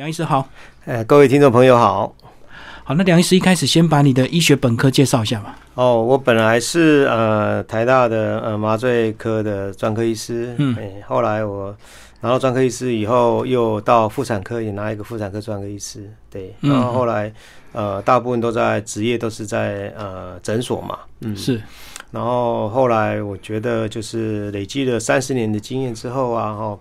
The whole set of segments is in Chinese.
梁医师好，呃，各位听众朋友好。好，那梁医师一开始先把你的医学本科介绍一下吧。哦，我本来是呃台大的呃麻醉科的专科医师，嗯，后来我拿到专科医师以后，又到妇产科也拿一个妇产科专科医师，对，然后后来呃大部分都在职业都是在呃诊所嘛，嗯，是，然后后来我觉得就是累积了三十年的经验之后啊，哈，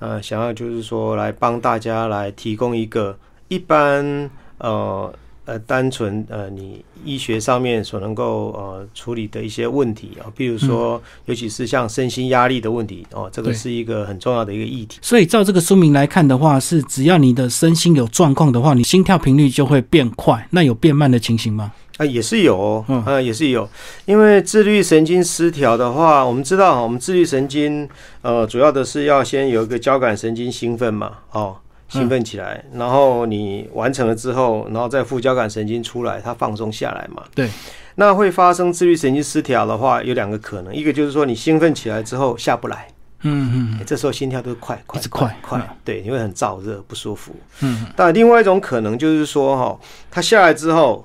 呃，想要就是说来帮大家来提供一个一般呃。呃，单纯呃，你医学上面所能够呃处理的一些问题啊，比如说，尤其是像身心压力的问题哦，这个是一个很重要的一个议题。所以照这个说明来看的话，是只要你的身心有状况的话，你心跳频率就会变快。那有变慢的情形吗？啊，也是有，嗯，也是有。因为自律神经失调的话，我们知道，我们自律神经呃，主要的是要先有一个交感神经兴奋嘛，哦。兴奋起来，然后你完成了之后，然后再副交感神经出来，它放松下来嘛？对。那会发生自律神经失调的话，有两个可能，一个就是说你兴奋起来之后下不来，嗯嗯，这时候心跳都快快快快，对，你会很燥热不舒服。嗯。但另外一种可能就是说，哈，它下来之后，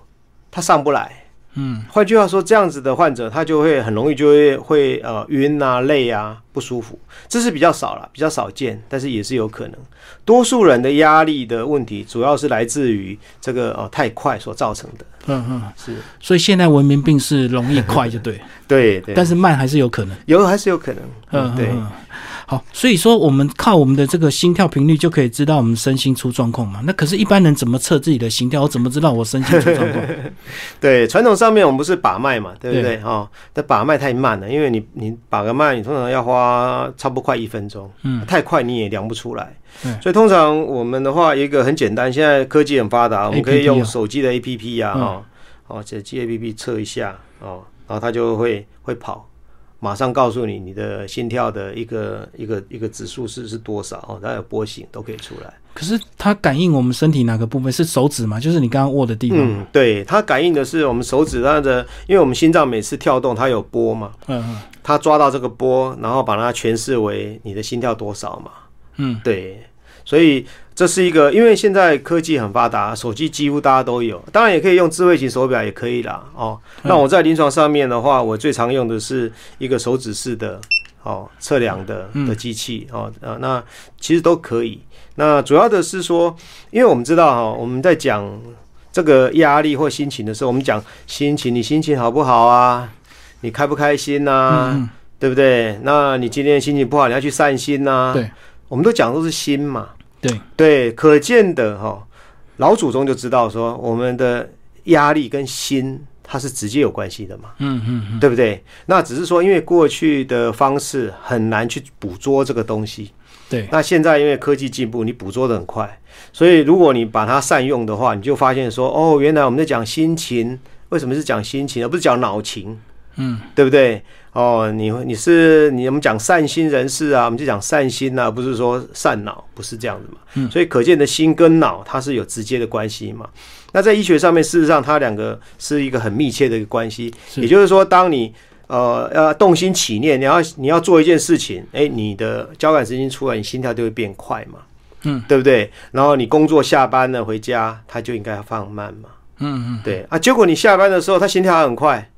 它上不来。嗯，换句话说，这样子的患者他就会很容易就会会呃晕啊、累啊、不舒服，这是比较少了，比较少见，但是也是有可能。多数人的压力的问题，主要是来自于这个呃太快所造成的。嗯嗯，是。所以现在文明病是容易快就对，对对，但是慢还是有可能，有还是有可能。嗯，对。好，所以说我们靠我们的这个心跳频率就可以知道我们身心出状况嘛？那可是，一般人怎么测自己的心跳？我怎么知道我身心出状况？对，传统上面我们不是把脉嘛，对不对？哈，但把脉太慢了，因为你你把个脉，你通常要花差不多快一分钟，嗯，太快你也量不出来。所以通常我们的话，一个很简单，现在科技很发达，我们可以用手机的 A P P 呀，哈，哦，手机 A P P 测一下，哦，然后它就会会跑。马上告诉你你的心跳的一个一个一个指数是是多少哦，它有波形都可以出来。可是它感应我们身体哪个部分是手指吗？就是你刚刚握的地方。嗯，对，它感应的是我们手指它的，因为我们心脏每次跳动它有波嘛。嗯嗯。它抓到这个波，然后把它诠释为你的心跳多少嘛。嗯，对，所以。这是一个，因为现在科技很发达，手机几乎大家都有，当然也可以用智慧型手表也可以啦。哦。那我在临床上面的话，我最常用的是一个手指式的哦测量的的机器哦啊，那其实都可以。那主要的是说，因为我们知道哈，我们在讲这个压力或心情的时候，我们讲心情，你心情好不好啊？你开不开心呐？对不对？那你今天心情不好，你要去散心呐？对，我们都讲都是心嘛。对对，可见的哈，老祖宗就知道说，我们的压力跟心它是直接有关系的嘛，嗯嗯，对不对？那只是说，因为过去的方式很难去捕捉这个东西，对。那现在因为科技进步，你捕捉的很快，所以如果你把它善用的话，你就发现说，哦，原来我们在讲心情，为什么是讲心情，而不是讲脑情？嗯，对不对？哦，你你是你我们讲善心人士啊，我们就讲善心啊，不是说善脑，不是这样子嘛。嗯，所以可见的心跟脑它是有直接的关系嘛。那在医学上面，事实上它两个是一个很密切的一个关系。也就是说，当你呃要动心起念，你要你要做一件事情，哎，你的交感神经出来，你心跳就会变快嘛。嗯，对不对？然后你工作下班了回家，它就应该要放慢嘛。嗯嗯，对啊。结果你下班的时候，它心跳还很快。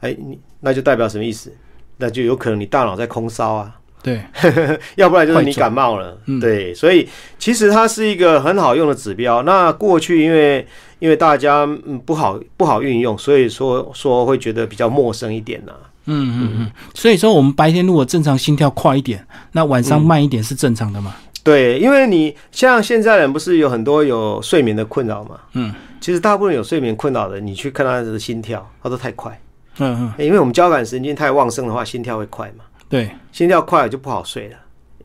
哎，你那就代表什么意思？那就有可能你大脑在空烧啊。对，要不然就是你感冒了。对，所以其实它是一个很好用的指标。那过去因为因为大家不好不好运用，所以说说会觉得比较陌生一点呢。嗯嗯嗯。所以说我们白天如果正常心跳快一点，那晚上慢一点是正常的嘛？对，因为你像现在人不是有很多有睡眠的困扰嘛。嗯。其实大部分有睡眠困扰的，你去看他的心跳，他都太快。嗯嗯，因为我们交感神经太旺盛的话，心跳会快嘛。对，心跳快了就不好睡了。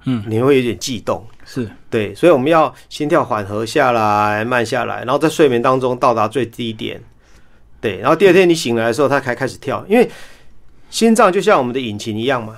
嗯，你会有点悸动。是对，所以我们要心跳缓和下来，慢下来，然后在睡眠当中到达最低点。对，然后第二天你醒来的时候，它才开始跳。因为心脏就像我们的引擎一样嘛。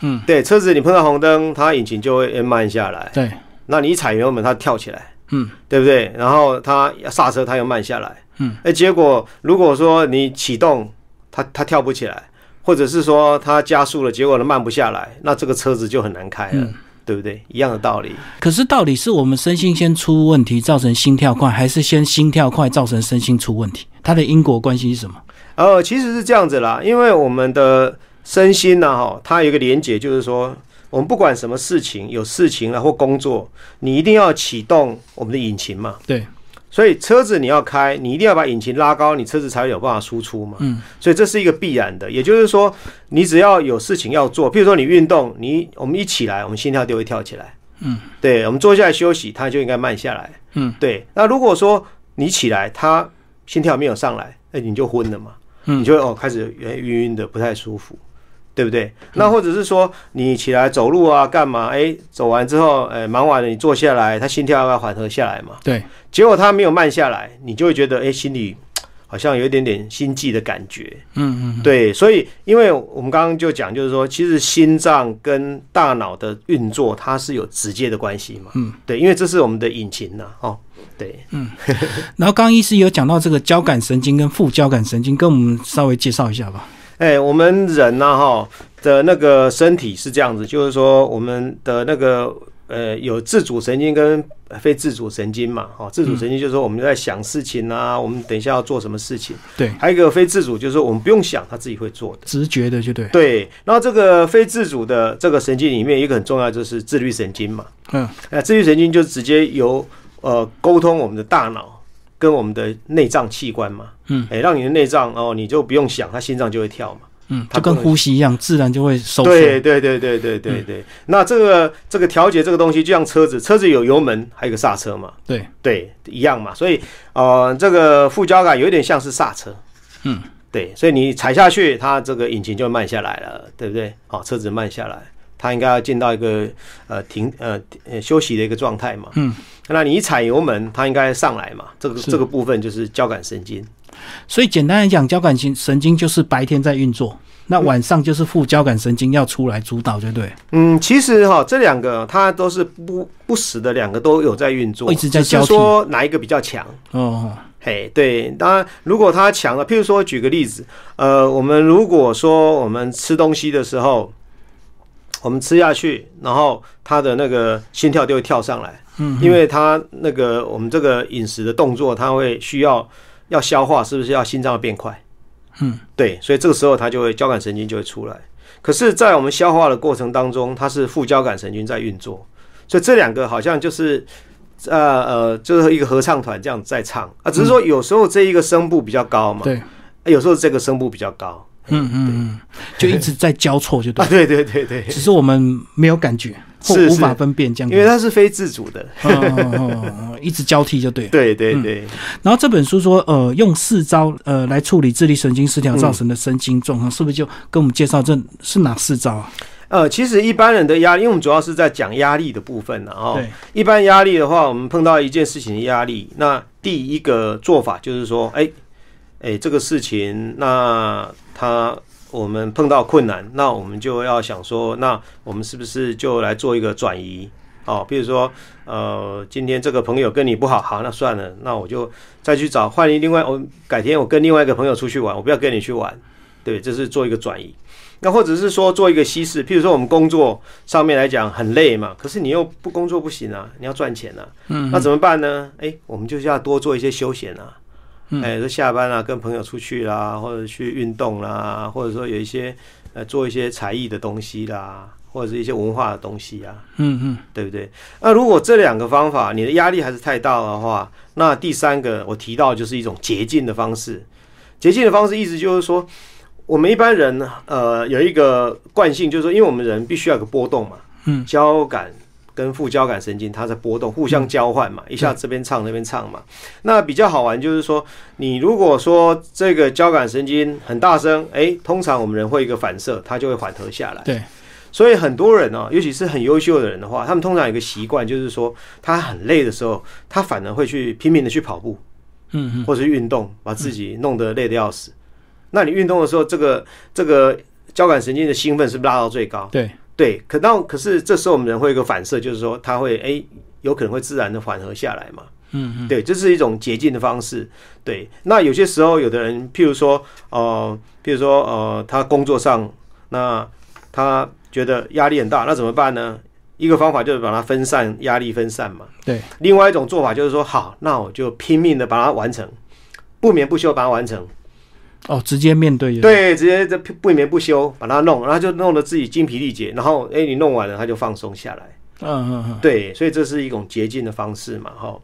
嗯，对，车子你碰到红灯，它引擎就会慢下来。对，那你一踩油门，它跳起来。嗯，对不对？然后它刹车，它又慢下来。嗯，哎，结果如果说你启动。它它跳不起来，或者是说他加速了，结果呢慢不下来，那这个车子就很难开了。对不对？一样的道理。可是到底是我们身心先出问题造成心跳快，还是先心跳快造成身心出问题？它的因果关系是什么？呃，其实是这样子啦，因为我们的身心呢，哈，它有一个连结，就是说，我们不管什么事情，有事情了或工作，你一定要启动我们的引擎嘛。对。所以车子你要开，你一定要把引擎拉高，你车子才有办法输出嘛。嗯。所以这是一个必然的，也就是说，你只要有事情要做，譬如说你运动，你我们一起来，我们心跳就会跳起来。嗯。对，我们坐下来休息，它就应该慢下来。嗯。对。那如果说你起来，它心跳没有上来，那你就昏了嘛。嗯。你就哦开始晕晕的，不太舒服。对不对？那或者是说你起来走路啊，干嘛？哎，走完之后，哎，忙完了，你坐下来，他心跳要缓和下来嘛？对。结果他没有慢下来，你就会觉得，哎，心里 好像有一点点心悸的感觉。嗯嗯。对，所以因为我们刚刚就讲，就是说，其实心脏跟大脑的运作它是有直接的关系嘛。嗯。对，因为这是我们的引擎呐。哦，对。嗯。然后刚刚医师有讲到这个交感神经跟副交感神经，跟我们稍微介绍一下吧。哎，我们人呢，哈的那个身体是这样子，就是说我们的那个呃有自主神经跟非自主神经嘛，哈，自主神经就是说我们在想事情啊，我们等一下要做什么事情，对，还有一个非自主，就是说我们不用想，他自己会做的，直觉的就对，对。然后这个非自主的这个神经里面，一个很重要就是自律神经嘛，嗯，那自律神经就直接由呃沟通我们的大脑。跟我们的内脏器官嘛，嗯，哎，让你的内脏哦，你就不用想，它心脏就会跳嘛，嗯，它跟呼吸一样，自然就会收缩。对对对对对对对。那这个这个调节这个东西，就像车子，车子有油门，还有个刹车嘛，对对，一样嘛。所以呃，这个副交感有点像是刹车，嗯，对，所以你踩下去，它这个引擎就慢下来了，对不对？好，车子慢下来，它应该要进到一个呃停呃休息的一个状态嘛，嗯。那你一踩油门，它应该上来嘛？这个这个部分就是交感神经。所以简单来讲，交感神神经就是白天在运作，那晚上就是副交感神经要出来主导，对不对？嗯，其实哈，这两个它都是不不时的，两个都有在运作，一直在交替。说哪一个比较强？哦，嘿，对，当然如果它强了，譬如说举个例子，呃，我们如果说我们吃东西的时候，我们吃下去，然后他的那个心跳就会跳上来。嗯，因为他那个我们这个饮食的动作，他会需要要消化，是不是要心脏要变快？嗯，对，所以这个时候他就会交感神经就会出来。可是，在我们消化的过程当中，它是副交感神经在运作，所以这两个好像就是呃呃，就是一个合唱团这样在唱。啊，只是说有时候这一个声部比较高嘛，对，有时候这个声部比较高，嗯嗯嗯，就一直在交错，就对，对对对对，只是我们没有感觉。或无法分辨这样，因为它是非自主的，一直交替就对。对对对。然后这本书说，呃，用四招呃来处理智力神经失调造成的身心状况，是不是就跟我们介绍这是哪四招啊？呃，其实一般人的压力，因为我们主要是在讲压力的部分呢。哦，对。一般压力的话，我们碰到一件事情的压力，那第一个做法就是说，哎哎，这个事情，那他。我们碰到困难，那我们就要想说，那我们是不是就来做一个转移？哦，比如说，呃，今天这个朋友跟你不好，好，那算了，那我就再去找换另外，我改天我跟另外一个朋友出去玩，我不要跟你去玩，对，这是做一个转移。那或者是说做一个稀释，譬如说我们工作上面来讲很累嘛，可是你又不工作不行啊，你要赚钱啊，嗯，那怎么办呢？哎，我们就是要多做一些休闲啊。哎，说下班啊，跟朋友出去啦，或者去运动啦，或者说有一些呃做一些才艺的东西啦，或者是一些文化的东西啊，嗯嗯，对不对？那如果这两个方法你的压力还是太大的话，那第三个我提到就是一种捷径的方式。捷径的方式意思就是说，我们一般人呃有一个惯性，就是说，因为我们人必须要有个波动嘛，嗯，交感。跟副交感神经它在波动，互相交换嘛，一下这边唱那边唱嘛。那比较好玩就是说，你如果说这个交感神经很大声，哎，通常我们人会一个反射，它就会缓和下来。对，所以很多人呢，尤其是很优秀的人的话，他们通常有一个习惯，就是说他很累的时候，他反而会去拼命的去跑步，嗯嗯，或者运动，把自己弄得累得要死。那你运动的时候，这个这个交感神经的兴奋是不是拉到最高？对。对，可到可是这时候我们人会有一个反射，就是说它会哎，有可能会自然的缓和下来嘛。嗯嗯，对，这是一种捷径的方式。对，那有些时候有的人，譬如说呃，譬如说呃，他工作上那他觉得压力很大，那怎么办呢？一个方法就是把它分散压力分散嘛。对，另外一种做法就是说，好，那我就拼命的把它完成，不眠不休把它完成。哦，直接面对。对，直接这不眠不休把它弄，然后就弄得自己精疲力竭，然后哎，你弄完了，他就放松下来。嗯嗯嗯。对，所以这是一种捷径的方式嘛，哈。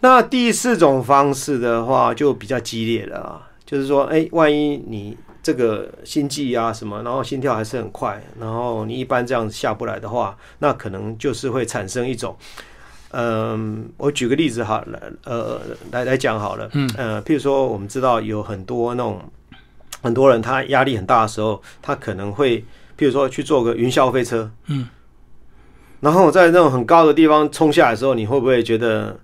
那第四种方式的话，就比较激烈了啊，就是说，哎，万一你这个心悸啊什么，然后心跳还是很快，然后你一般这样下不来的话，那可能就是会产生一种。嗯，我举个例子哈，来，呃，来来讲好了，嗯，呃，譬如说，我们知道有很多那种很多人，他压力很大的时候，他可能会，譬如说去坐个云霄飞车，嗯，然后在那种很高的地方冲下来的时候，你会不会觉得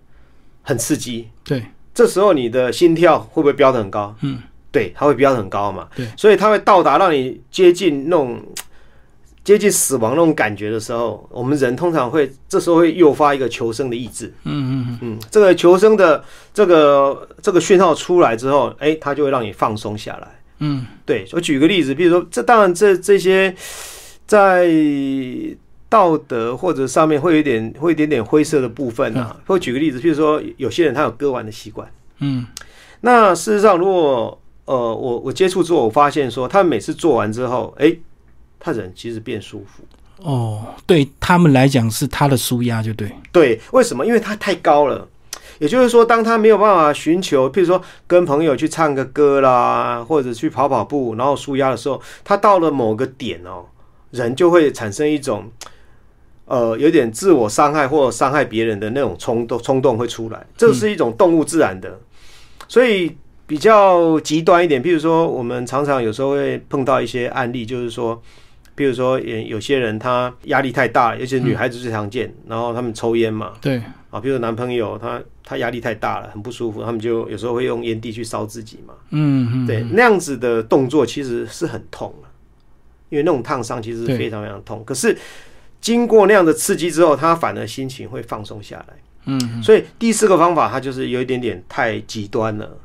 很刺激？对，这时候你的心跳会不会飙得很高？嗯，对，它会飙得很高嘛，对，所以它会到达让你接近那种。接近死亡那种感觉的时候，我们人通常会这时候会诱发一个求生的意志。嗯嗯嗯，这个求生的这个这个讯号出来之后，哎，它就会让你放松下来。嗯，对我举个例子，比如说，这当然这这些在道德或者上面会有点会一点点灰色的部分啊。或举个例子，比如说有些人他有割腕的习惯。嗯，那事实上，如果呃我我接触之后，我发现说，他每次做完之后，哎。他人其实变舒服哦，对他们来讲是他的舒压，就对对。为什么？因为他太高了，也就是说，当他没有办法寻求，譬如说跟朋友去唱个歌啦，或者去跑跑步，然后舒压的时候，他到了某个点哦，人就会产生一种呃有点自我伤害或伤害别人的那种冲动，冲动会出来。这是一种动物自然的，所以比较极端一点，譬如说，我们常常有时候会碰到一些案例，就是说。比如说，有有些人他压力太大，尤其是女孩子最常见，然后他们抽烟嘛，对。啊，比如男朋友他他压力太大了，很不舒服，他们就有时候会用烟蒂去烧自己嘛，嗯嗯，对，那样子的动作其实是很痛的，因为那种烫伤其实是非常非常痛。可是经过那样的刺激之后，他反而心情会放松下来，嗯，所以第四个方法它就是有一点点太极端了，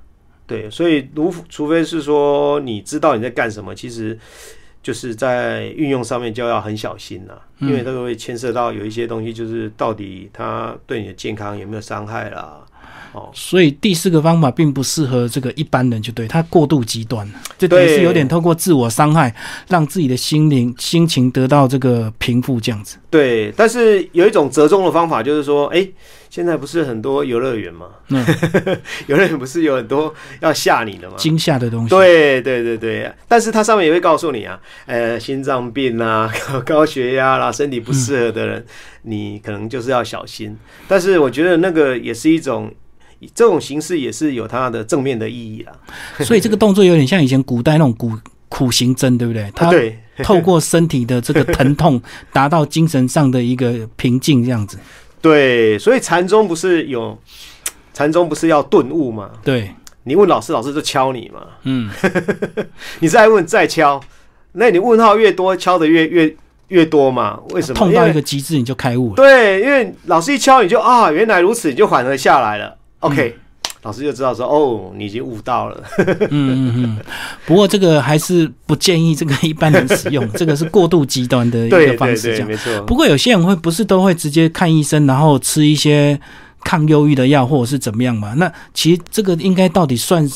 对，所以如除非是说你知道你在干什么，其实。就是在运用上面就要很小心了，因为这个会牵涉到有一些东西，就是到底它对你的健康有没有伤害啦。哦，所以第四个方法并不适合这个一般人，就对他过度极端了，就等于是有点透过自我伤害，让自己的心灵心情得到这个平复这样子。对，但是有一种折中的方法，就是说，哎。现在不是很多游乐园吗？嗯，游乐园不是有很多要吓你的吗？惊吓的东西。对对对对，但是它上面也会告诉你啊，呃，心脏病啊、高血压啦、身体不适合的人，你可能就是要小心。但是我觉得那个也是一种，这种形式也是有它的正面的意义啦。所以这个动作有点像以前古代那种苦苦行僧，对不对？他透过身体的这个疼痛，达到精神上的一个平静，这样子。对，所以禅宗不是有禅宗不是要顿悟吗？对，你问老师，老师就敲你嘛。嗯，你再问再敲，那你问号越多，敲的越越越多嘛？为什么？痛到一个极致你就开悟了。对，因为老师一敲你就啊，原来如此，你就缓和下来了。OK。老师就知道说哦，你已经悟到了。嗯嗯嗯。不过这个还是不建议这个一般人使用，这个是过度极端的一个方式。对，没错。不过有些人会不是都会直接看医生，然后吃一些抗忧郁的药，或者是怎么样嘛？那其实这个应该到底算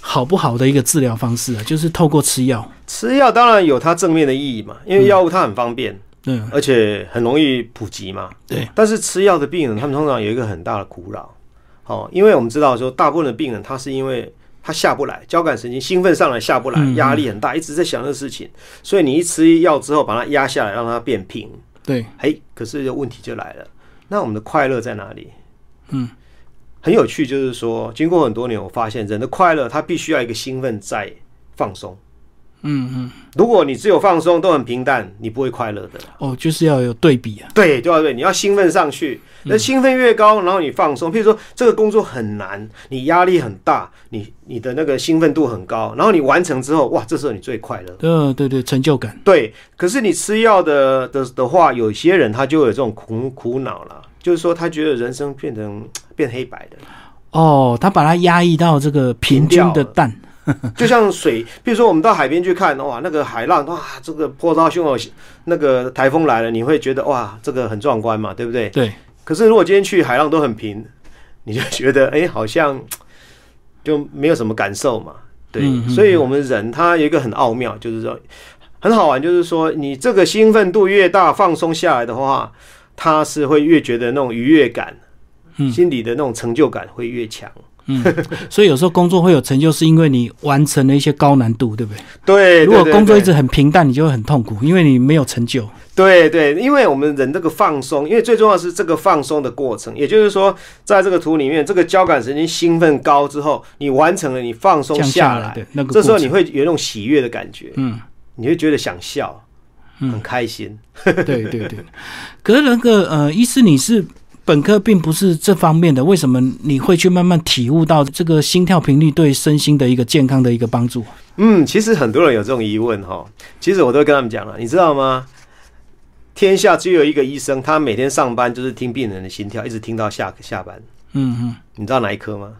好不好的一个治疗方式啊？就是透过吃药。吃药当然有它正面的意义嘛，因为药物它很方便，嗯，而且很容易普及嘛。对。但是吃药的病人，他们通常有一个很大的苦恼。哦，因为我们知道说，大部分的病人他是因为他下不来，交感神经兴奋上来下不来，压力很大，一直在想这个事情，所以你一吃药之后把它压下来，让它变平。对，哎，可是问题就来了，那我们的快乐在哪里？嗯，很有趣，就是说，经过很多年，我发现人的快乐，他必须要一个兴奋再放松。嗯嗯，如果你只有放松都很平淡，你不会快乐的。哦，就是要有对比啊。对，对啊，对，你要兴奋上去，那兴奋越高，然后你放松。譬如说，这个工作很难，你压力很大，你你的那个兴奋度很高，然后你完成之后，哇，这时候你最快乐。嗯，对对，成就感。对，可是你吃药的的的话，有些人他就有这种苦苦恼了，就是说他觉得人生变成变黑白的。哦，他把它压抑到这个平均的淡。就像水，比如说我们到海边去看，哇，那个海浪，哇，这个波涛汹涌，那个台风来了，你会觉得哇，这个很壮观嘛，对不对？对。可是如果今天去海浪都很平，你就觉得哎，好像就没有什么感受嘛。对，所以我们人他有一个很奥妙，就是说很好玩，就是说你这个兴奋度越大，放松下来的话，他是会越觉得那种愉悦感，心里的那种成就感会越强。嗯，所以有时候工作会有成就，是因为你完成了一些高难度，对不对？对。如果工作一直很平淡，你就会很痛苦，因为你没有成就。对对，因为我们人这个放松，因为最重要是这个放松的过程，也就是说，在这个图里面，这个交感神经兴奋高之后，你完成了，你放松下来，对，那个这时候你会有那种喜悦的感觉，嗯，你会觉得想笑，很开心。对对对。可是那个呃，意思你是。本科并不是这方面的，为什么你会去慢慢体悟到这个心跳频率对身心的一个健康的一个帮助？嗯，其实很多人有这种疑问哈，其实我都跟他们讲了，你知道吗？天下只有一个医生，他每天上班就是听病人的心跳，一直听到下下班。嗯嗯，你知道哪一科吗？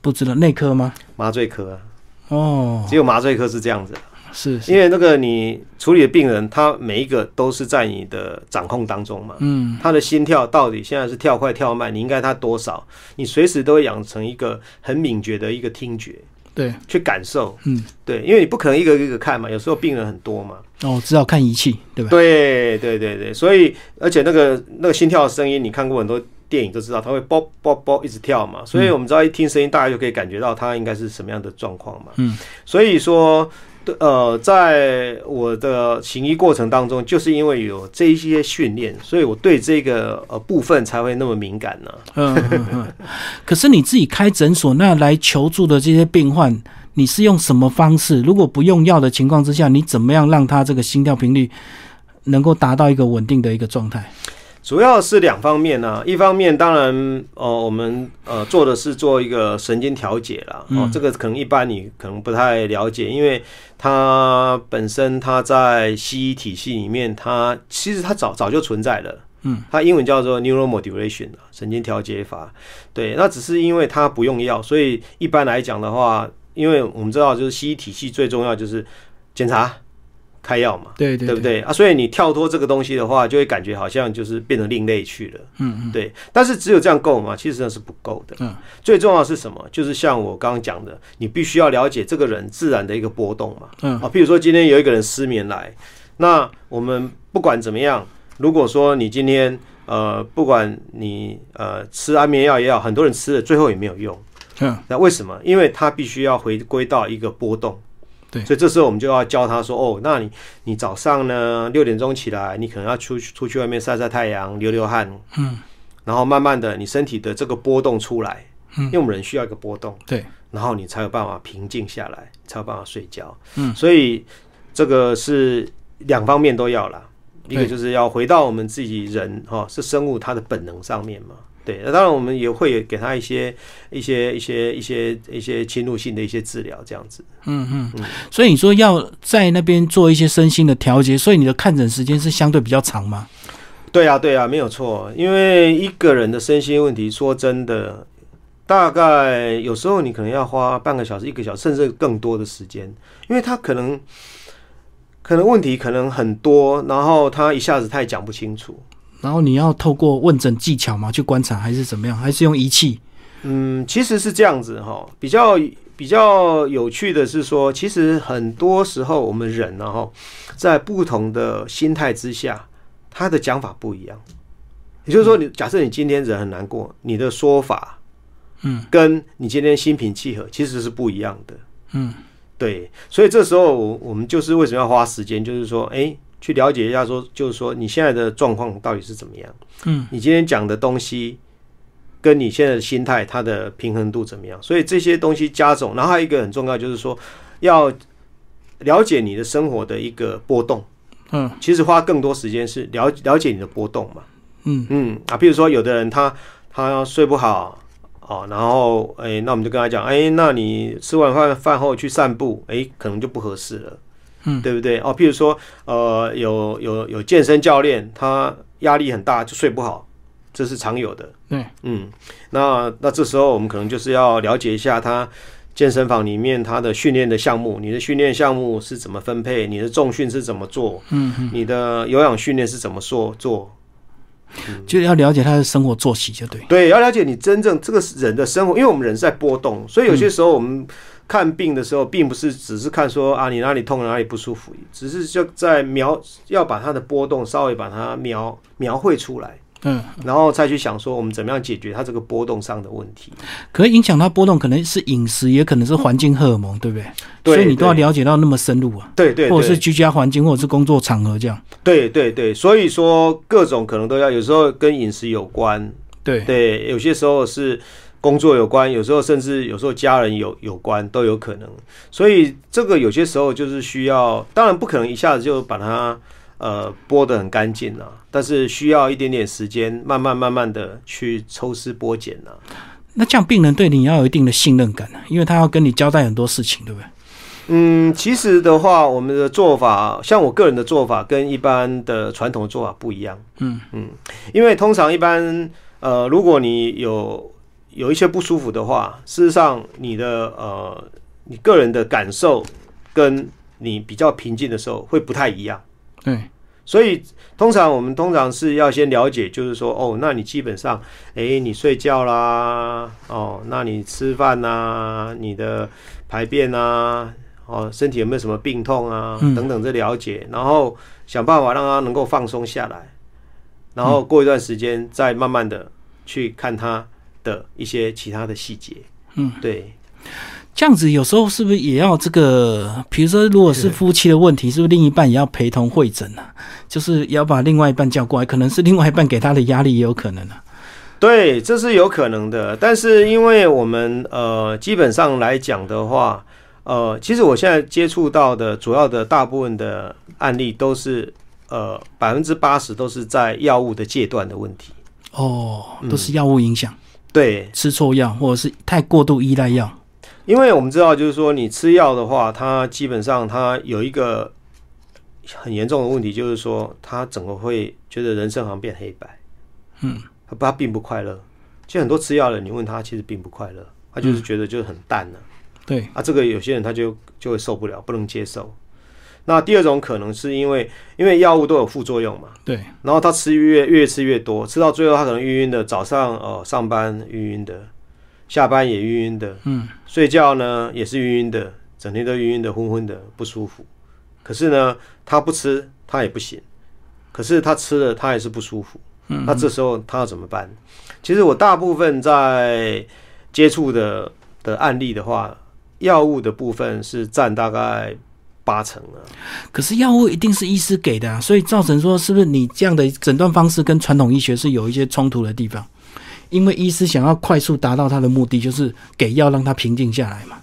不知道内科吗？麻醉科。哦，只有麻醉科是这样子。是，因为那个你处理的病人，他每一个都是在你的掌控当中嘛。嗯，他的心跳到底现在是跳快跳慢，你应该他多少？你随时都会养成一个很敏捷的一个听觉，对，去感受。嗯，对，因为你不可能一个一个看嘛，有时候病人很多嘛。哦，只好看仪器，对吧？对对对对，所以而且那个那个心跳的声音，你看过很多电影都知道，它会啵啵啵一直跳嘛。所以我们知道一听声音，大概就可以感觉到它应该是什么样的状况嘛。嗯，所以说。对呃，在我的行医过程当中，就是因为有这一些训练，所以我对这个呃部分才会那么敏感呢。嗯，可是你自己开诊所，那来求助的这些病患，你是用什么方式？如果不用药的情况之下，你怎么样让他这个心跳频率能够达到一个稳定的一个状态？主要是两方面呢，一方面当然，呃，我们呃做的是做一个神经调节啦，哦，这个可能一般你可能不太了解，因为它本身它在西医体系里面，它其实它早早就存在了，嗯，它英文叫做 neuromodulation 神经调节法，对，那只是因为它不用药，所以一般来讲的话，因为我们知道就是西医体系最重要就是检查。开药嘛，对对对不对啊？所以你跳脱这个东西的话，就会感觉好像就是变成另类去了。嗯嗯，对。但是只有这样够吗？其实那是不够的。嗯，最重要是什么？就是像我刚刚讲的，你必须要了解这个人自然的一个波动嘛。嗯啊，譬如说今天有一个人失眠来，那我们不管怎么样，如果说你今天呃，不管你呃吃安眠药也好，很多人吃了最后也没有用。嗯，那为什么？因为他必须要回归到一个波动。所以这时候我们就要教他说：“哦，那你你早上呢六点钟起来，你可能要出去出去外面晒晒太阳，流流汗，嗯，然后慢慢的你身体的这个波动出来，嗯，因为我们人需要一个波动，对，然后你才有办法平静下来，才有办法睡觉，嗯，所以这个是两方面都要啦，一个就是要回到我们自己人哈是生物它的本能上面嘛。”对，那当然我们也会给他一些一些一些一些一些侵入性的一些治疗，这样子。嗯嗯嗯。所以你说要在那边做一些身心的调节，所以你的看诊时间是相对比较长吗？对啊，对啊，没有错。因为一个人的身心问题，说真的，大概有时候你可能要花半个小时、一个小时，甚至更多的时间，因为他可能可能问题可能很多，然后他一下子他也讲不清楚。然后你要透过问诊技巧嘛去观察，还是怎么样？还是用仪器？嗯，其实是这样子哈。比较比较有趣的是说，其实很多时候我们人呢哈，在不同的心态之下，他的讲法不一样。也就是说，你假设你今天人很难过，你的说法，嗯，跟你今天心平气和其实是不一样的。嗯，对。所以这时候我我们就是为什么要花时间？就是说，哎。去了解一下，说就是说你现在的状况到底是怎么样？嗯，你今天讲的东西跟你现在的心态，它的平衡度怎么样？所以这些东西加总，然后还有一个很重要，就是说要了解你的生活的一个波动。嗯，其实花更多时间是了了解你的波动嘛。嗯嗯啊，比如说有的人他他睡不好哦，然后哎，那我们就跟他讲，哎，那你吃完饭饭后去散步，哎，可能就不合适了。嗯，对不对？哦，譬如说，呃，有有有健身教练，他压力很大就睡不好，这是常有的。对，嗯，那那这时候我们可能就是要了解一下他健身房里面他的训练的项目，你的训练项目是怎么分配，你的重训是怎么做，嗯，你的有氧训练是怎么做做，就要了解他的生活作息，就对。对，要了解你真正这个人的生活，因为我们人是在波动，所以有些时候我们看病的时候，并不是只是看说啊你哪里痛哪里不舒服，只是就在描要把它的波动稍微把它描描绘出来，嗯，然后再去想说我们怎么样解决它这个波动上的问题。可是影响它波动，可能是饮食，也可能是环境荷尔蒙，对不对？对所以你都要了解到那么深入啊，对对，对或者是居家环境，或者是工作场合这样。对对对，所以说各种可能都要，有时候跟饮食有关，对，对，有些时候是工作有关，有时候甚至有时候家人有有关都有可能。所以这个有些时候就是需要，当然不可能一下子就把它呃剥得很干净啊，但是需要一点点时间，慢慢慢慢的去抽丝剥茧啊。那这样病人对你要有一定的信任感啊，因为他要跟你交代很多事情，对不对？嗯，其实的话，我们的做法，像我个人的做法，跟一般的传统的做法不一样。嗯嗯，因为通常一般，呃，如果你有有一些不舒服的话，事实上你的呃，你个人的感受跟你比较平静的时候会不太一样。对，所以通常我们通常是要先了解，就是说，哦，那你基本上，诶，你睡觉啦，哦，那你吃饭呐、你的排便呐、哦，身体有没有什么病痛啊，嗯等等，这了解，然后想办法让他能够放松下来，然后过一段时间再慢慢的去看他的一些其他的细节。嗯，对，这样子有时候是不是也要这个？比如说，如果是夫妻的问题，是不是另一半也要陪同会诊啊？就是也要把另外一半叫过来，可能是另外一半给他的压力也有可能啊。对，这是有可能的。但是因为我们呃，基本上来讲的话，呃，其实我现在接触到的主要的大部分的案例都是呃百分之八十都是在药物的戒断的问题。哦，都是药物影响，对，吃错药或者是太过度依赖药。因为我们知道，就是说你吃药的话，它基本上它有一个很严重的问题，就是说它整个会觉得人生好像变黑白，嗯，他他并不快乐。其实很多吃药的人，你问他，其实并不快乐，他就是觉得就是很淡了、对，啊。这个有些人他就就会受不了，不能接受。那第二种可能是因为因为药物都有副作用嘛，对，然后他吃越越吃越多，吃到最后他可能晕晕的，早上呃上班晕晕的，下班也晕晕的，嗯，睡觉呢也是晕晕的，整天都晕晕的、昏昏的，不舒服。可是呢，他不吃他也不行，可是他吃了他也是不舒服。嗯，那这时候他要怎么办？其实我大部分在接触的的案例的话，药物的部分是占大概八成了。可是药物一定是医师给的啊，所以造成说是不是你这样的诊断方式跟传统医学是有一些冲突的地方？因为医师想要快速达到他的目的，就是给药让他平静下来嘛。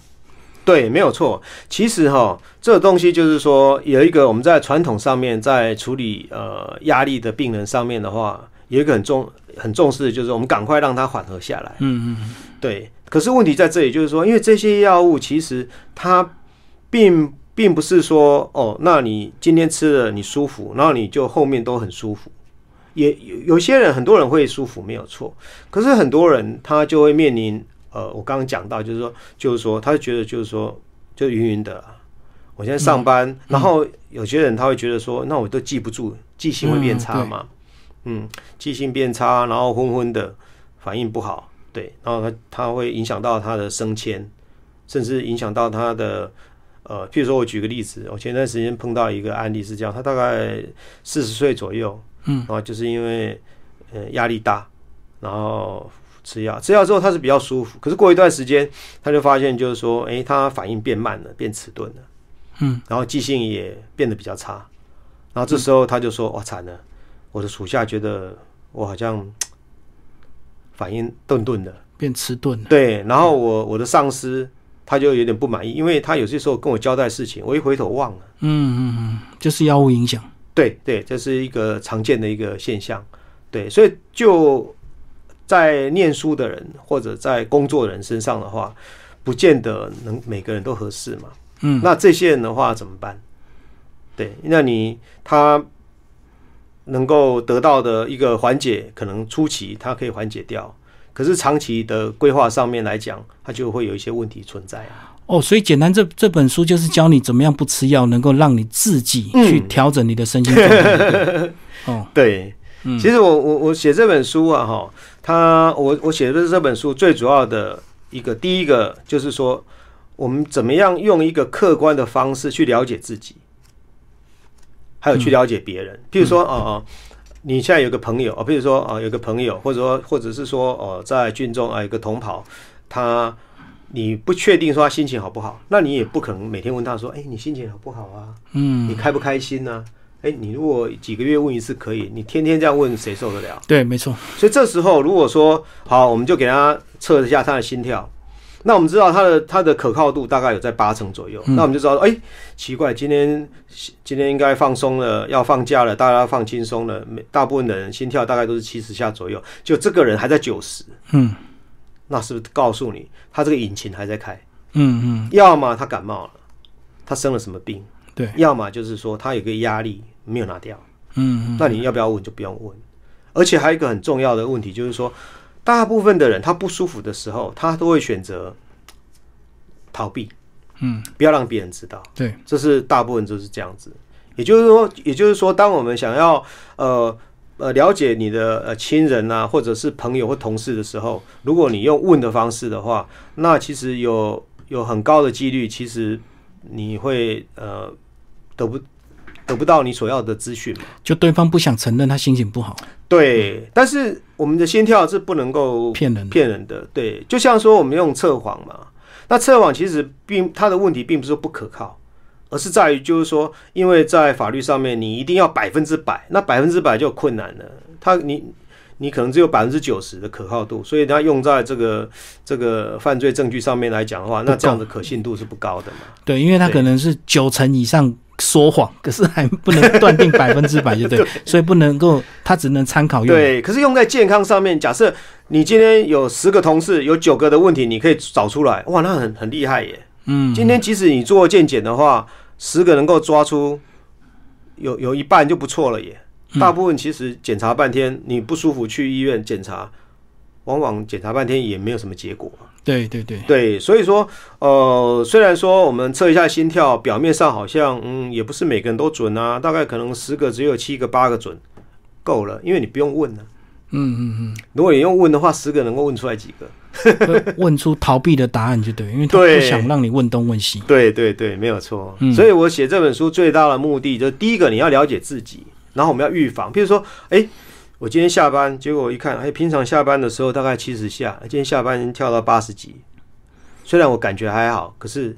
对，没有错。其实哈，这个东西就是说，有一个我们在传统上面在处理呃压力的病人上面的话，有一个很重很重视的就是我们赶快让他缓和下来。嗯嗯，对，可是问题在这里，就是说，因为这些药物其实它并并不是说哦，那你今天吃了你舒服，然后你就后面都很舒服。也有有些人，很多人会舒服没有错，可是很多人他就会面临呃，我刚刚讲到，就是说，就是说，他就觉得就是说，就晕晕的啊。我现在上班，然后有些人他会觉得说，那我都记不住，记性会变差嘛。嗯，记性变差，然后昏昏的，反应不好，对，然后他他会影响到他的升迁，甚至影响到他的呃，譬如说我举个例子，我前段时间碰到一个案例是这样，他大概四十岁左右，嗯，然后就是因为呃压力大，然后吃药，吃药之后他是比较舒服，可是过一段时间他就发现就是说，诶，他反应变慢了，变迟钝了，嗯，然后记性也变得比较差，然后这时候他就说，哇惨了，我的属下觉得我好像反应顿顿的。变迟钝了。对，然后我我的上司他就有点不满意，因为他有些时候跟我交代事情，我一回头忘了。嗯嗯嗯，就是药物影响。对对，这是一个常见的一个现象。对，所以就在念书的人或者在工作的人身上的话，不见得能每个人都合适嘛。嗯，那这些人的话怎么办？对，那你他能够得到的一个缓解，可能初期他可以缓解掉，可是长期的规划上面来讲，它就会有一些问题存在啊。哦，所以简单这这本书就是教你怎么样不吃药，能够让你自己去调整你的身心状态。哦，对，其实我我我写这本书啊，哈，他我我写的这本书最主要的一个第一个就是说，我们怎么样用一个客观的方式去了解自己，还有去了解别人。譬如说，哦，你现在有个朋友啊，比如说啊，有个朋友，或者说或者是说，哦，在军中啊，有个同袍，他。你不确定说他心情好不好，那你也不可能每天问他说：“哎，你心情好不好啊？嗯，你开不开心呢？”哎，你如果几个月问一次可以，你天天这样问，谁受得了？对，没错。所以这时候如果说好，我们就给他测一下他的心跳，那我们知道它的它的可靠度大概有在八成左右，那我们就知道，哎，奇怪，今天今天应该放松了，要放假了，大家放轻松了，大部分的人心跳大概都是七十下左右，就这个人还在九十，嗯。那是不是告诉你，他这个引擎还在开？嗯嗯。要么他感冒了，他生了什么病？对。要么就是说他有个压力没有拿掉。嗯嗯。那你要不要问？就不用问。而且还有一个很重要的问题，就是说，大部分的人他不舒服的时候，他都会选择逃避。嗯。不要让别人知道。对。这是大部分就是这样子。也就是说，也就是说，当我们想要呃。呃，了解你的呃亲人啊，或者是朋友或同事的时候，如果你用问的方式的话，那其实有有很高的几率，其实你会呃得不得不到你所要的资讯嘛？就对方不想承认他心情不好。对，但是我们的心跳是不能够骗人骗人的。对，就像说我们用测谎嘛，那测谎其实并它的问题并不是说不可靠。而是在于，就是说，因为在法律上面，你一定要百分之百，那百分之百就困难了。他你你可能只有百分之九十的可靠度，所以它用在这个这个犯罪证据上面来讲的话，那这样的可信度是不高的嘛？对，因为它可能是九成以上说谎，可是还不能断定百分之百，就对，所以不能够，它只能参考用。对，可是用在健康上面，假设你今天有十个同事，有九个的问题，你可以找出来，哇，那很很厉害耶。嗯，今天即使你做健检的话。十个能够抓出有有一半就不错了耶。大部分其实检查半天，你不舒服去医院检查，往往检查半天也没有什么结果。对对对对，所以说呃，虽然说我们测一下心跳，表面上好像嗯也不是每个人都准啊，大概可能十个只有七个八个准，够了，因为你不用问呢。嗯嗯嗯，如果你用问的话，十个能够问出来几个？问出逃避的答案就对，因为他不想让你问东问西。对对对，没有错。所以我写这本书最大的目的，就是第一个你要了解自己，然后我们要预防。比如说，哎，我今天下班，结果我一看，哎，平常下班的时候大概七十下，今天下班跳到八十几。虽然我感觉还好，可是，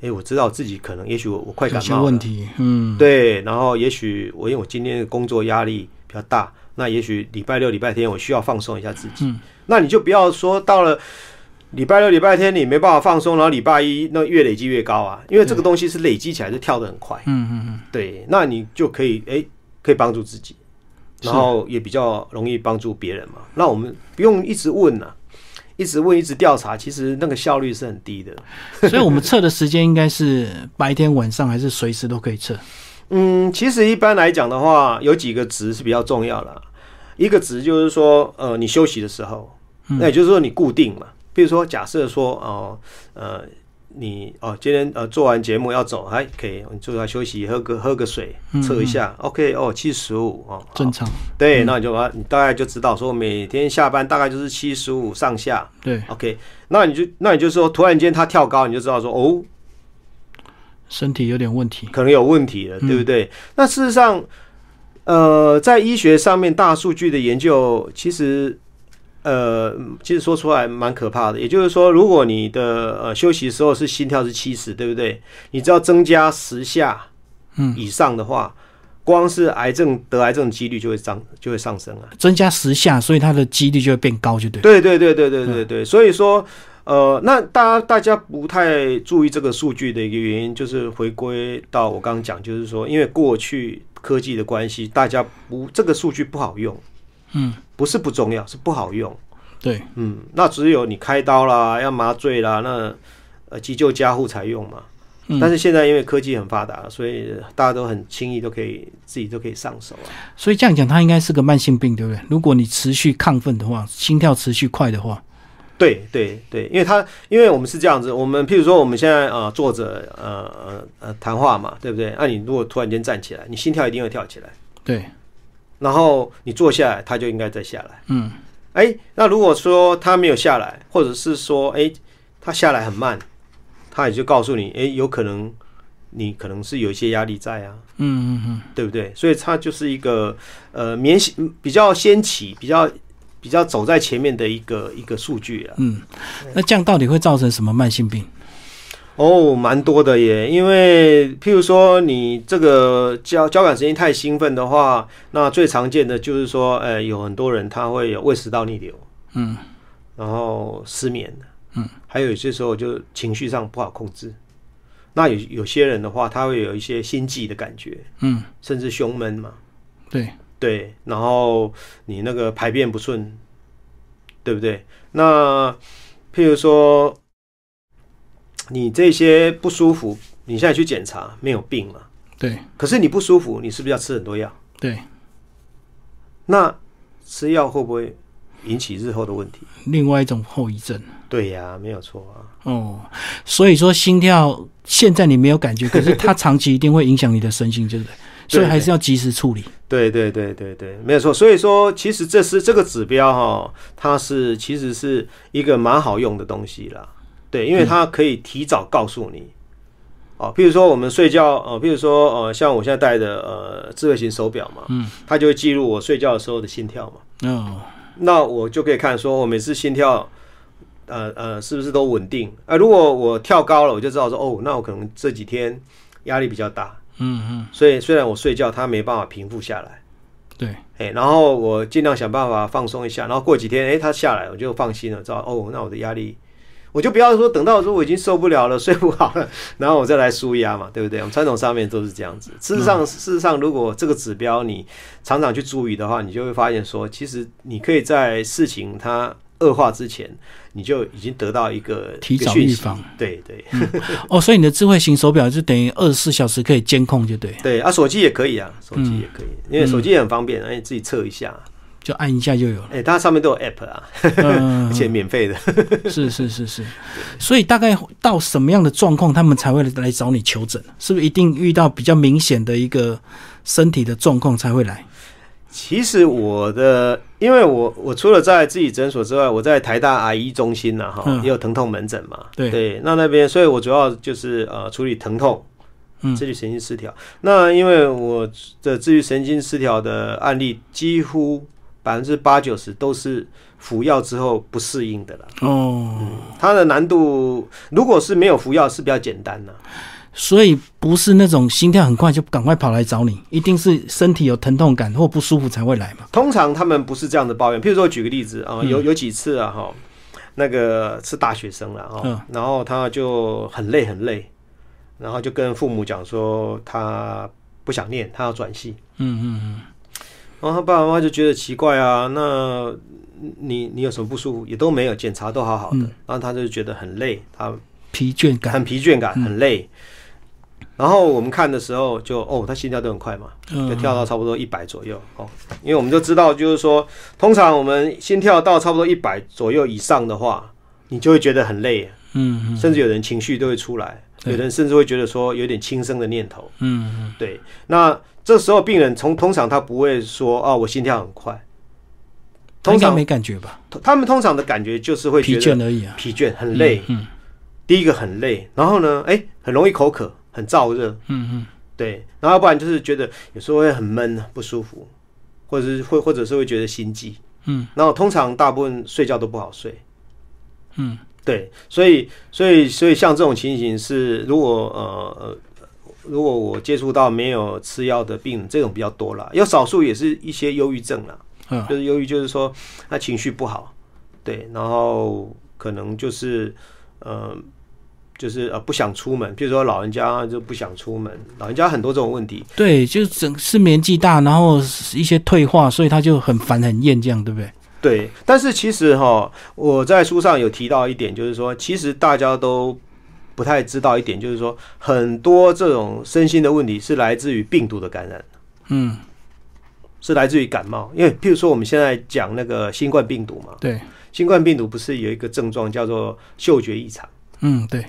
哎，我知道自己可能，也许我我快感冒了。问题，嗯，对。然后也许我因为我今天的工作压力比较大。那也许礼拜六、礼拜天我需要放松一下自己，那你就不要说到了礼拜六、礼拜天你没办法放松，然后礼拜一那越累积越高啊，因为这个东西是累积起来是跳得很快。嗯嗯嗯，对，那你就可以哎，可以帮助自己，然后也比较容易帮助别人嘛。那我们不用一直问呐，一直问、一直调查，其实那个效率是很低的。所以我们测的时间应该是白天、晚上还是随时都可以测？嗯，其实一般来讲的话，有几个值是比较重要的。一个值就是说，呃，你休息的时候，那也就是说你固定嘛。比如说，假设说，哦，呃，你哦，今天呃做完节目要走，还可以，你坐下休息，喝个喝个水，测一下，OK，哦，七十五哦，正常。对，那你就把你大概就知道说，每天下班大概就是七十五上下。对，OK，那你就那你就说，突然间它跳高，你就知道说，哦，身体有点问题，可能有问题了，对不对？那事实上。呃，在医学上面，大数据的研究其实，呃，其实说出来蛮可怕的。也就是说，如果你的呃休息时候是心跳是七十，对不对？你只要增加十下，嗯以上的话，光是癌症得癌症的几率就会上就会上升啊。增加十下，所以它的几率就会变高，就对。对对对对对对对。所以说，呃，那大家大家不太注意这个数据的一个原因，就是回归到我刚刚讲，就是说，因为过去。科技的关系，大家不这个数据不好用，嗯，不是不重要，是不好用。对，嗯，那只有你开刀啦，要麻醉啦，那呃急救加护才用嘛。嗯但是现在因为科技很发达，所以大家都很轻易都可以自己都可以上手啊。所以这样讲，它应该是个慢性病，对不对？如果你持续亢奋的话，心跳持续快的话，对对对，因为它因为我们是这样子，我们譬如说我们现在呃坐着呃呃呃谈话嘛，对不对？那、你如果突然间站起来，你心跳一定会跳起来，对，然后你坐下来，它就应该再下来。嗯，哎，那如果说它没有下来，或者是说哎它下来很慢，它也就告诉你，哎，有可能你可能是有一些压力在啊。嗯嗯嗯，对不对？所以它就是一个呃免比较先起、比较比较走在前面的一个一个数据啊。嗯，那这样到底会造成什么慢性病？哦，蛮多的耶。因为譬如说你这个交交感神经太兴奋的话，那最常见的就是说，呃，有很多人他会有胃食道逆流，嗯，然后失眠，嗯，还有有些时候就情绪上不好控制。那有有些人的话，他会有一些心悸的感觉，嗯，甚至胸闷嘛。对，对，然后你那个排便不顺，对不对？那譬如说，你这些不舒服，你现在去检查没有病嘛？对，可是你不舒服，你是不是要吃很多药？对，那吃药会不会引起日后的问题？另外一种后遗症。对呀，没有错啊。哦，所以说心跳现在你没有感觉，可是它长期一定会影响你的身心，对不对？所以还是要及时处理。对对对对对，没有错。所以说，其实这是这个指标哈、它是其实是一个蛮好用的东西啦。对，因为它可以提早告诉你。哦，譬如说我们睡觉，呃，譬如说呃，像我现在戴的呃智慧型手表嘛，嗯，它就会记录我睡觉的时候的心跳嘛。哦，那我就可以看说，我每次心跳，呃呃，是不是都稳定？啊、如果我跳高了，我就知道说，哦，那我可能这几天压力比较大。嗯嗯，所以虽然我睡觉，它没办法平复下来，对，哎，然后我尽量想办法放松一下，然后过几天，哎，它下来，我就放心了，知道哦，那我的压力，我就不要说等到说我已经受不了了，睡不好了，然后我再来舒压嘛，对不对？我们传统上面都是这样子。事实上，事实上，如果这个指标你常常去注意的话，你就会发现说，其实你可以在事情它恶化之前，你就已经得到一个提早预防。对对哦，所以你的智慧型手表就等于二十四小时可以监控，就对，对啊，手机也可以啊，手机也可以，因为手机也很方便，哎，自己测一下。就按一下就有了。哎、它上面都有 app 啊，嗯而，且免费的。是是是是，所以大概到什么样的状况，他们才会来找你求诊？是不是一定遇到比较明显的一个身体的状况才会来？其实我的，因为我我除了在自己诊所之外，我在台大癌医中心呐、哈、嗯也有疼痛门诊嘛。对那那边，所以我主要就是呃处理疼痛。嗯自律神经失调。那因为我的自律神经失调的案例，几乎百分之八九十都是服药之后不适应的了。哦，它的难度，如果是没有服药，是比较简单的。所以不是那种心跳很快就赶快跑来找你，一定是身体有疼痛感或不舒服才会来嘛。通常他们不是这样的抱怨，譬如说我举个例子啊，嗯有有几次啊哈，那个是大学生了啊，嗯然后他就很累很累，然后就跟父母讲说他不想念，他要转系，嗯嗯嗯，然后他爸爸妈妈就觉得奇怪啊，那你你有什么不舒服？也都没有，检查都好好的，嗯。然后他就觉得很累，他疲倦感，很疲倦感，很累。然后我们看的时候就哦，他心跳都很快嘛，就嗯，跳到差不多一百左右哦，因为我们就知道，就是说，通常我们心跳到差不多一百左右以上的话，你就会觉得很累，嗯嗯。甚至有人情绪都会出来，有人甚至会觉得说有点轻生的念头。嗯嗯，对，那这时候病人从通常他不会说啊，我心跳很快，通常没感觉吧？他们通常的感觉就是会疲倦而已啊，疲倦、很累。嗯第一个很累，然后呢，哎，很容易口渴，很燥热，嗯嗯。对，然后要不然就是觉得有时候会很闷不舒服，或者是会或者是会觉得心悸，嗯，然后通常大部分睡觉都不好睡，嗯，对，所以所以所以像这种情形是，如果呃呃，如果我接触到没有吃药的病人，这种比较多啦，有少数也是一些忧郁症啦，嗯就是忧郁就是说他情绪不好，对，然后可能就是呃。就是呃不想出门，比如说老人家就不想出门，老人家很多这种问题，对，就是整是年纪大，然后一些退化，所以他就很烦很厌，这样对不对？对，但是其实哈，我在书上有提到一点，就是说，其实大家都不太知道一点，就是说很多这种身心的问题是来自于病毒的感染，嗯，是来自于感冒。因为譬如说我们现在讲那个新冠病毒嘛，对，新冠病毒不是有一个症状叫做嗅觉异常？嗯，对，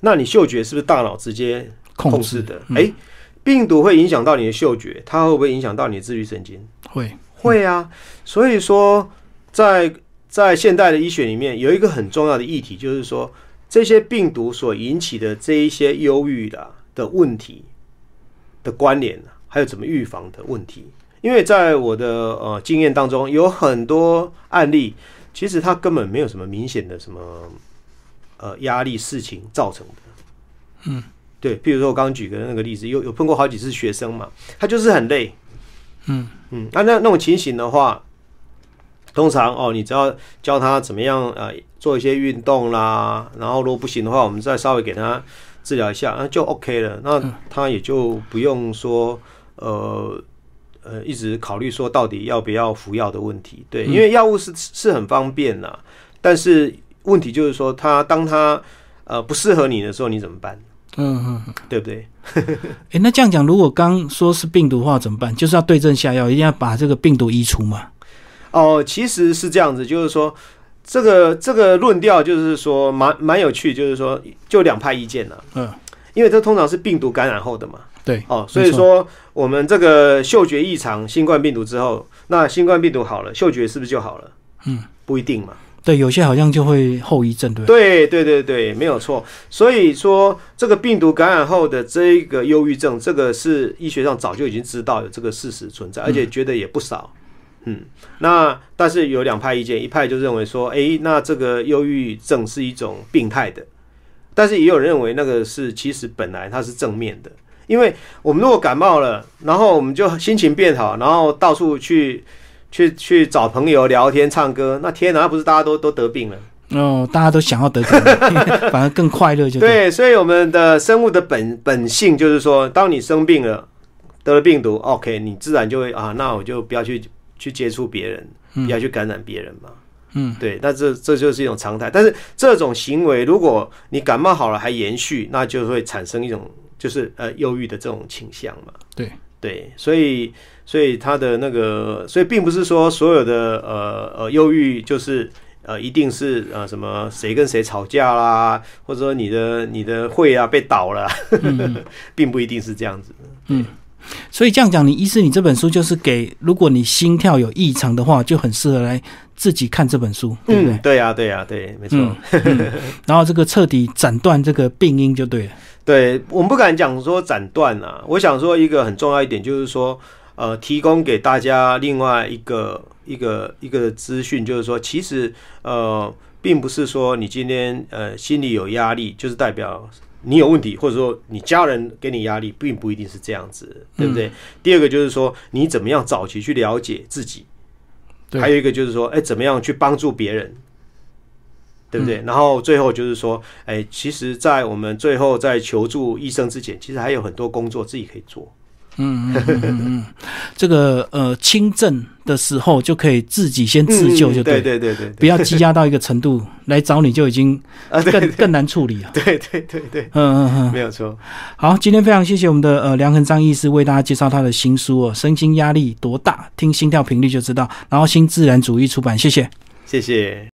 那你嗅觉是不是大脑直接控控制制的？嗯诶，病毒会影响到你的嗅觉，它会不会影响到你的自律神经？会，会啊，所以说在在现代的医学里面有一个很重要的议题，就是说这些病毒所引起的这一些忧郁的的问题的关联，还有怎么预防的问题。因为在我的呃经验当中，有很多案例，其实它根本没有什么明显的什么呃压力事情造成的。嗯，对，譬如说我刚刚举的那个例子，有有碰过好几次学生嘛，他就是很累，嗯嗯，那那那种情形的话，通常哦，你只要教他怎么样呃做一些运动啦，然后如果不行的话，我们再稍微给他治疗一下，那就 OK 了。那他也就不用说呃呃一直考虑说到底要不要服药的问题。对，因为药物是是很方便啦，但是问题就是说，他当他呃不适合你的时候，你怎么办？嗯嗯嗯。对不对？哎，那这样讲，如果刚说是病毒的话怎么办？就是要对症下药，一定要把这个病毒移除嘛。哦，其实是这样子，就是说，这个这个论调就是说蛮蛮有趣，就是说就两派意见了。嗯，因为这通常是病毒感染后的嘛。对，哦，所以说我们这个嗅觉异常，新冠病毒之后，那新冠病毒好了，嗅觉是不是就好了？嗯，不一定嘛。对，有些好像就会后遗症，对不对对？对对对，没有错。所以说，这个病毒感染后的这一个忧郁症，这个是医学上早就已经知道有这个事实存在，而且觉得也不少。嗯，那但是有两派意见，一派就认为说，诶，那这个忧郁症是一种病态的，但是也有人认为那个是其实本来它是正面的，因为我们如果感冒了，然后我们就心情变好，然后到处去去去找朋友聊天、唱歌，那天哪，那不是大家都都得病了？哦，大家都想要得病，反而更快乐就。对，所以我们的生物的本本性就是说，当你生病了，得了病毒，OK，你自然就会啊，那我就不要去去接触别人，不要去感染别人嘛。嗯，对，那这这就是一种常态。但是这种行为，如果你感冒好了还延续，那就会产生一种就是呃忧郁的这种倾向嘛。对对，所以所以他的那个，所以并不是说所有的呃呃忧郁就是呃一定是呃什么谁跟谁吵架啦，或者说你的你的会啊被倒了，并不一定是这样子。所以这样讲，你医师，你这本书就是给，如果你心跳有异常的话，就很适合来自己看这本书，对不对？嗯，对呀、对呀、对，没错。嗯嗯然后这个彻底斩断这个病因就对了。对我们不敢讲说斩断啊，我想说一个很重要一点就是说，呃，提供给大家另外一个一个一个资讯，就是说，其实呃，并不是说你今天呃心里有压力，就是代表你有问题，或者说你家人给你压力，并不一定是这样子，对不对？第二个就是说，你怎么样早期去了解自己，对还有一个就是说，哎，怎么样去帮助别人。对不对？然后最后就是说，哎，其实，在我们最后在求助医生之前，其实还有很多工作自己可以做。嗯嗯嗯嗯嗯，这个呃轻症的时候就可以自己先自救就嗯对对了，对对对不要积压到一个程度来找你就已经啊，对更更难处理了。对对对对，嗯嗯嗯，没有错。好，今天非常谢谢我们的呃梁恒章医师为大家介绍他的新书哦，身心压力多大，听心跳频率就知道。然后新自然主义出版，谢谢。谢谢。